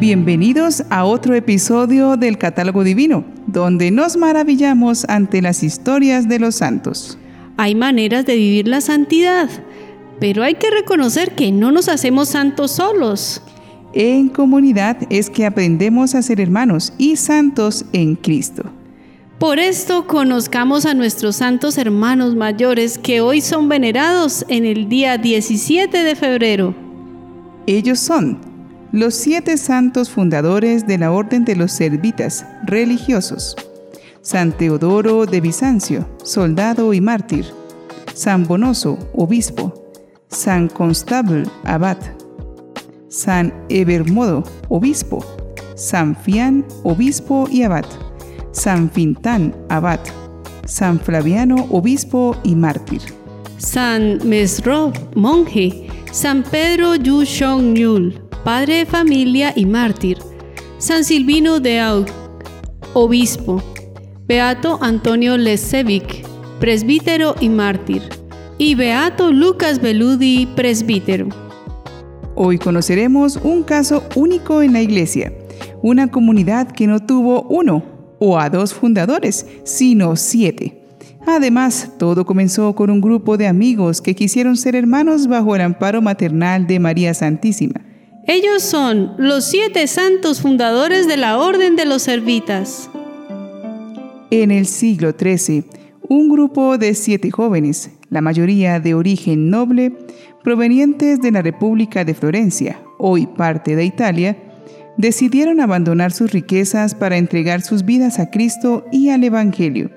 Bienvenidos a otro episodio del Catálogo Divino, donde nos maravillamos ante las historias de los santos. Hay maneras de vivir la santidad, pero hay que reconocer que no nos hacemos santos solos. En comunidad es que aprendemos a ser hermanos y santos en Cristo. Por esto conozcamos a nuestros santos hermanos mayores que hoy son venerados en el día 17 de febrero. Ellos son los siete santos fundadores de la Orden de los Servitas religiosos. San Teodoro de Bizancio, soldado y mártir. San Bonoso, obispo. San Constable, abad. San Evermodo, obispo. San Fian, obispo y abad. San Fintán, abad. San Flaviano, obispo y mártir. San Mesro, monje. San Pedro Yu Shong Yul, padre de familia y mártir, San Silvino de Aug, obispo, Beato Antonio Lesevic, presbítero y mártir, y Beato Lucas Beludi, presbítero. Hoy conoceremos un caso único en la iglesia, una comunidad que no tuvo uno o a dos fundadores, sino siete. Además, todo comenzó con un grupo de amigos que quisieron ser hermanos bajo el amparo maternal de María Santísima. Ellos son los siete santos fundadores de la Orden de los Servitas. En el siglo XIII, un grupo de siete jóvenes, la mayoría de origen noble, provenientes de la República de Florencia, hoy parte de Italia, decidieron abandonar sus riquezas para entregar sus vidas a Cristo y al Evangelio.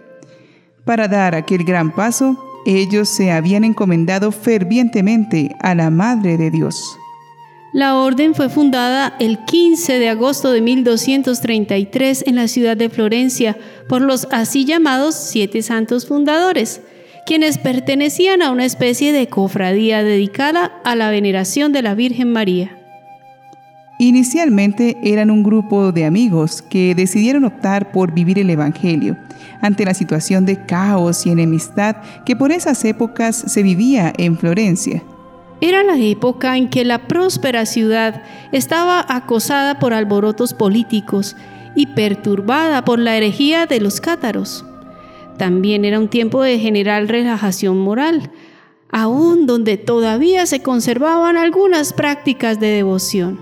Para dar aquel gran paso, ellos se habían encomendado fervientemente a la Madre de Dios. La orden fue fundada el 15 de agosto de 1233 en la ciudad de Florencia por los así llamados siete santos fundadores, quienes pertenecían a una especie de cofradía dedicada a la veneración de la Virgen María. Inicialmente eran un grupo de amigos que decidieron optar por vivir el Evangelio ante la situación de caos y enemistad que por esas épocas se vivía en Florencia. Era la época en que la próspera ciudad estaba acosada por alborotos políticos y perturbada por la herejía de los cátaros. También era un tiempo de general relajación moral, aún donde todavía se conservaban algunas prácticas de devoción.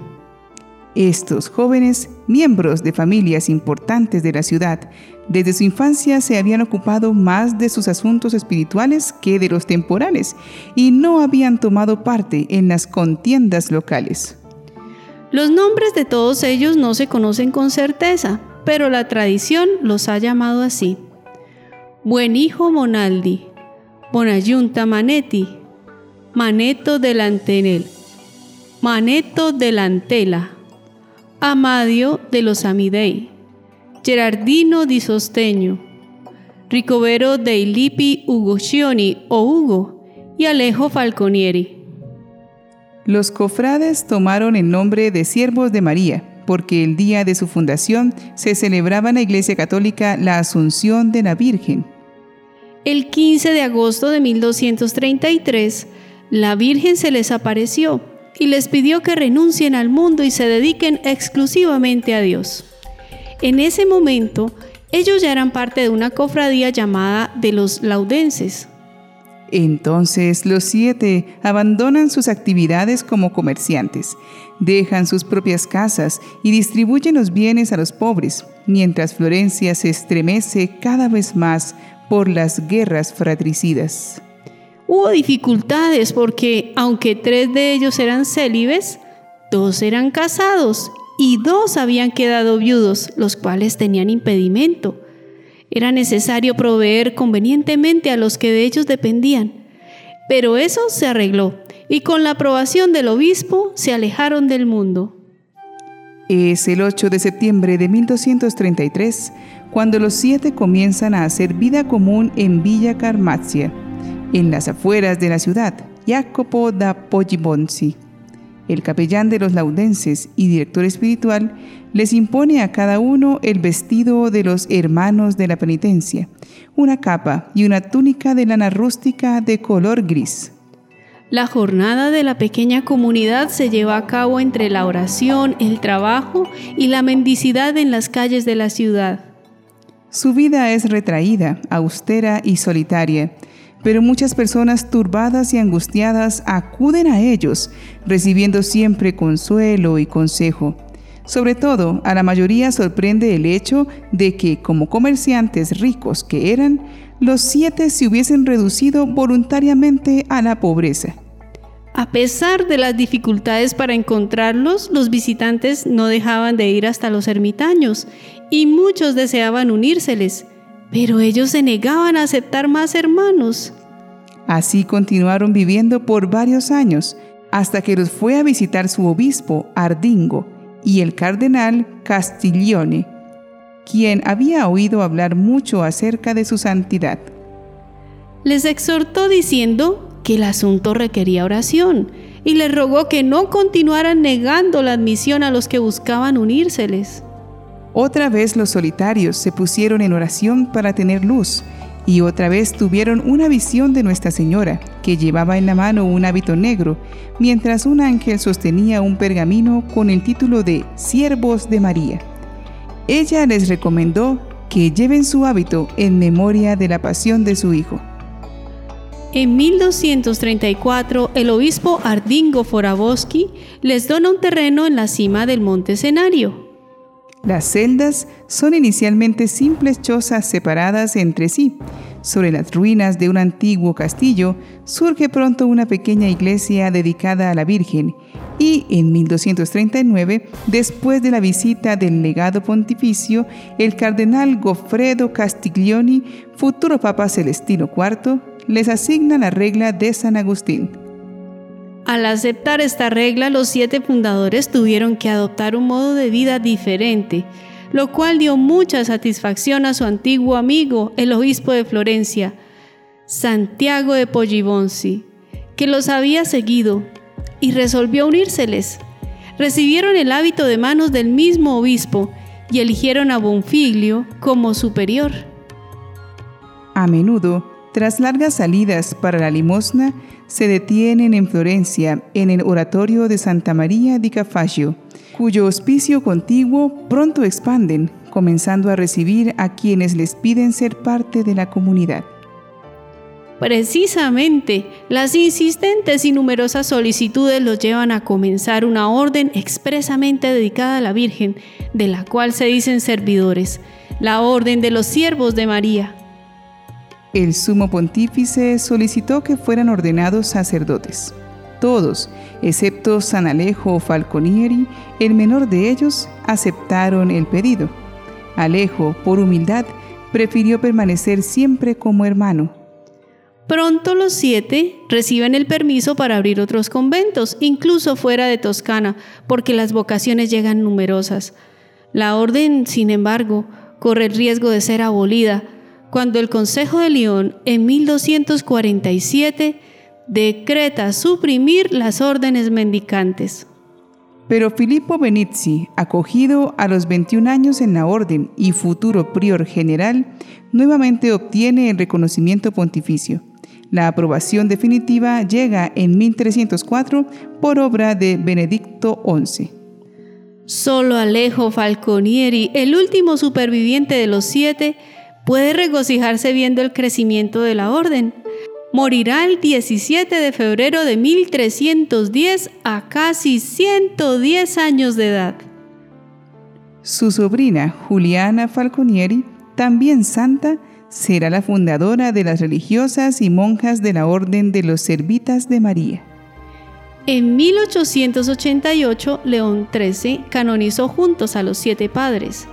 Estos jóvenes, miembros de familias importantes de la ciudad, desde su infancia se habían ocupado más de sus asuntos espirituales que de los temporales y no habían tomado parte en las contiendas locales. Los nombres de todos ellos no se conocen con certeza, pero la tradición los ha llamado así. Buen hijo Monaldi, Bonayunta Manetti, Maneto delantenel, Maneto delantela, Amadio de los Amidei, Gerardino di Sosteño, Ricovero dei Lippi Ugoscioni o Hugo y Alejo Falconieri. Los cofrades tomaron el nombre de siervos de María, porque el día de su fundación se celebraba en la Iglesia Católica la Asunción de la Virgen. El 15 de agosto de 1233, la Virgen se les apareció y les pidió que renuncien al mundo y se dediquen exclusivamente a Dios. En ese momento, ellos ya eran parte de una cofradía llamada de los laudenses. Entonces los siete abandonan sus actividades como comerciantes, dejan sus propias casas y distribuyen los bienes a los pobres, mientras Florencia se estremece cada vez más por las guerras fratricidas. Hubo dificultades porque, aunque tres de ellos eran célibes, dos eran casados y dos habían quedado viudos, los cuales tenían impedimento. Era necesario proveer convenientemente a los que de ellos dependían. Pero eso se arregló y con la aprobación del obispo se alejaron del mundo. Es el 8 de septiembre de 1233 cuando los siete comienzan a hacer vida común en Villa Carmazia, en las afueras de la ciudad, Jacopo da Poggibonsi el capellán de los laudenses y director espiritual, les impone a cada uno el vestido de los hermanos de la penitencia, una capa y una túnica de lana rústica de color gris. La jornada de la pequeña comunidad se lleva a cabo entre la oración, el trabajo y la mendicidad en las calles de la ciudad. Su vida es retraída, austera y solitaria, pero muchas personas turbadas y angustiadas acuden a ellos, recibiendo siempre consuelo y consejo. Sobre todo, a la mayoría sorprende el hecho de que, como comerciantes ricos que eran, los siete se hubiesen reducido voluntariamente a la pobreza. A pesar de las dificultades para encontrarlos, los visitantes no dejaban de ir hasta los ermitaños y muchos deseaban unírseles, pero ellos se negaban a aceptar más hermanos. Así continuaron viviendo por varios años, hasta que los fue a visitar su obispo Ardingo y el cardenal Castiglione, quien había oído hablar mucho acerca de su santidad. Les exhortó diciendo que el asunto requería oración y les rogó que no continuaran negando la admisión a los que buscaban unírseles. Otra vez los solitarios se pusieron en oración para tener luz y otra vez tuvieron una visión de Nuestra Señora, que llevaba en la mano un hábito negro, mientras un ángel sostenía un pergamino con el título de Siervos de María. Ella les recomendó que lleven su hábito en memoria de la pasión de su Hijo. En 1234, el obispo Ardingo Foraboski les dona un terreno en la cima del monte Escenario. Las celdas son inicialmente simples chozas separadas entre sí. Sobre las ruinas de un antiguo castillo surge pronto una pequeña iglesia dedicada a la Virgen y en 1239, después de la visita del legado pontificio, el cardenal Goffredo Castiglioni, futuro Papa Celestino IV, les asigna la regla de San Agustín. Al aceptar esta regla, los siete fundadores tuvieron que adoptar un modo de vida diferente, lo cual dio mucha satisfacción a su antiguo amigo, el obispo de Florencia, Santiago de Poggibonsi, que los había seguido y resolvió unírseles. Recibieron el hábito de manos del mismo obispo y eligieron a Bonfiglio como superior. A menudo, tras largas salidas para la limosna, se detienen en Florencia, en el oratorio de Santa María di Cafagio, cuyo hospicio contiguo pronto expanden, comenzando a recibir a quienes les piden ser parte de la comunidad. Precisamente, las insistentes y numerosas solicitudes los llevan a comenzar una orden expresamente dedicada a la Virgen, de la cual se dicen servidores, la Orden de los Siervos de María. El sumo pontífice solicitó que fueran ordenados sacerdotes. Todos, excepto San Alejo Falconieri, el menor de ellos, aceptaron el pedido. Alejo, por humildad, prefirió permanecer siempre como hermano. Pronto los siete reciben el permiso para abrir otros conventos, incluso fuera de Toscana, porque las vocaciones llegan numerosas. La orden, sin embargo, corre el riesgo de ser abolida cuando el Consejo de León en 1247 decreta suprimir las órdenes mendicantes. Pero Filippo Benizzi, acogido a los 21 años en la orden y futuro prior general, nuevamente obtiene el reconocimiento pontificio. La aprobación definitiva llega en 1304 por obra de Benedicto XI. Solo Alejo Falconieri, el último superviviente de los siete, puede regocijarse viendo el crecimiento de la orden. Morirá el 17 de febrero de 1310 a casi 110 años de edad. Su sobrina Juliana Falconieri, también santa, será la fundadora de las religiosas y monjas de la Orden de los Servitas de María. En 1888, León XIII canonizó juntos a los siete padres.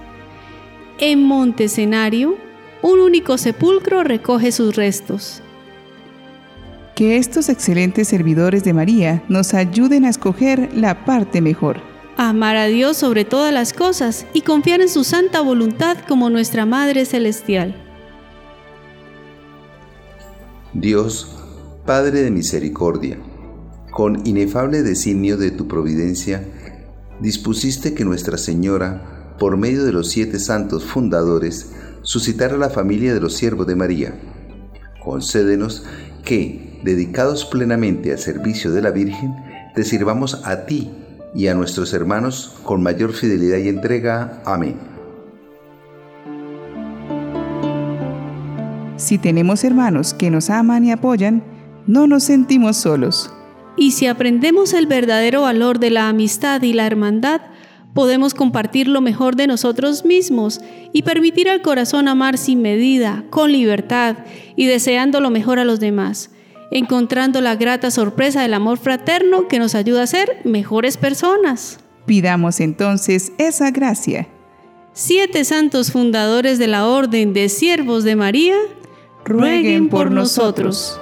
En Montescenario, un único sepulcro recoge sus restos. Que estos excelentes servidores de María nos ayuden a escoger la parte mejor. Amar a Dios sobre todas las cosas y confiar en su santa voluntad como nuestra Madre Celestial. Dios, Padre de misericordia, con inefable designio de tu providencia, dispusiste que Nuestra Señora, por medio de los siete santos fundadores, suscitar a la familia de los siervos de María. Concédenos que, dedicados plenamente al servicio de la Virgen, te sirvamos a ti y a nuestros hermanos con mayor fidelidad y entrega. Amén. Si tenemos hermanos que nos aman y apoyan, no nos sentimos solos. Y si aprendemos el verdadero valor de la amistad y la hermandad, podemos compartir lo mejor de nosotros mismos y permitir al corazón amar sin medida, con libertad y deseando lo mejor a los demás, encontrando la grata sorpresa del amor fraterno que nos ayuda a ser mejores personas. Pidamos entonces esa gracia. Siete santos fundadores de la Orden de Siervos de María, rueguen por nosotros.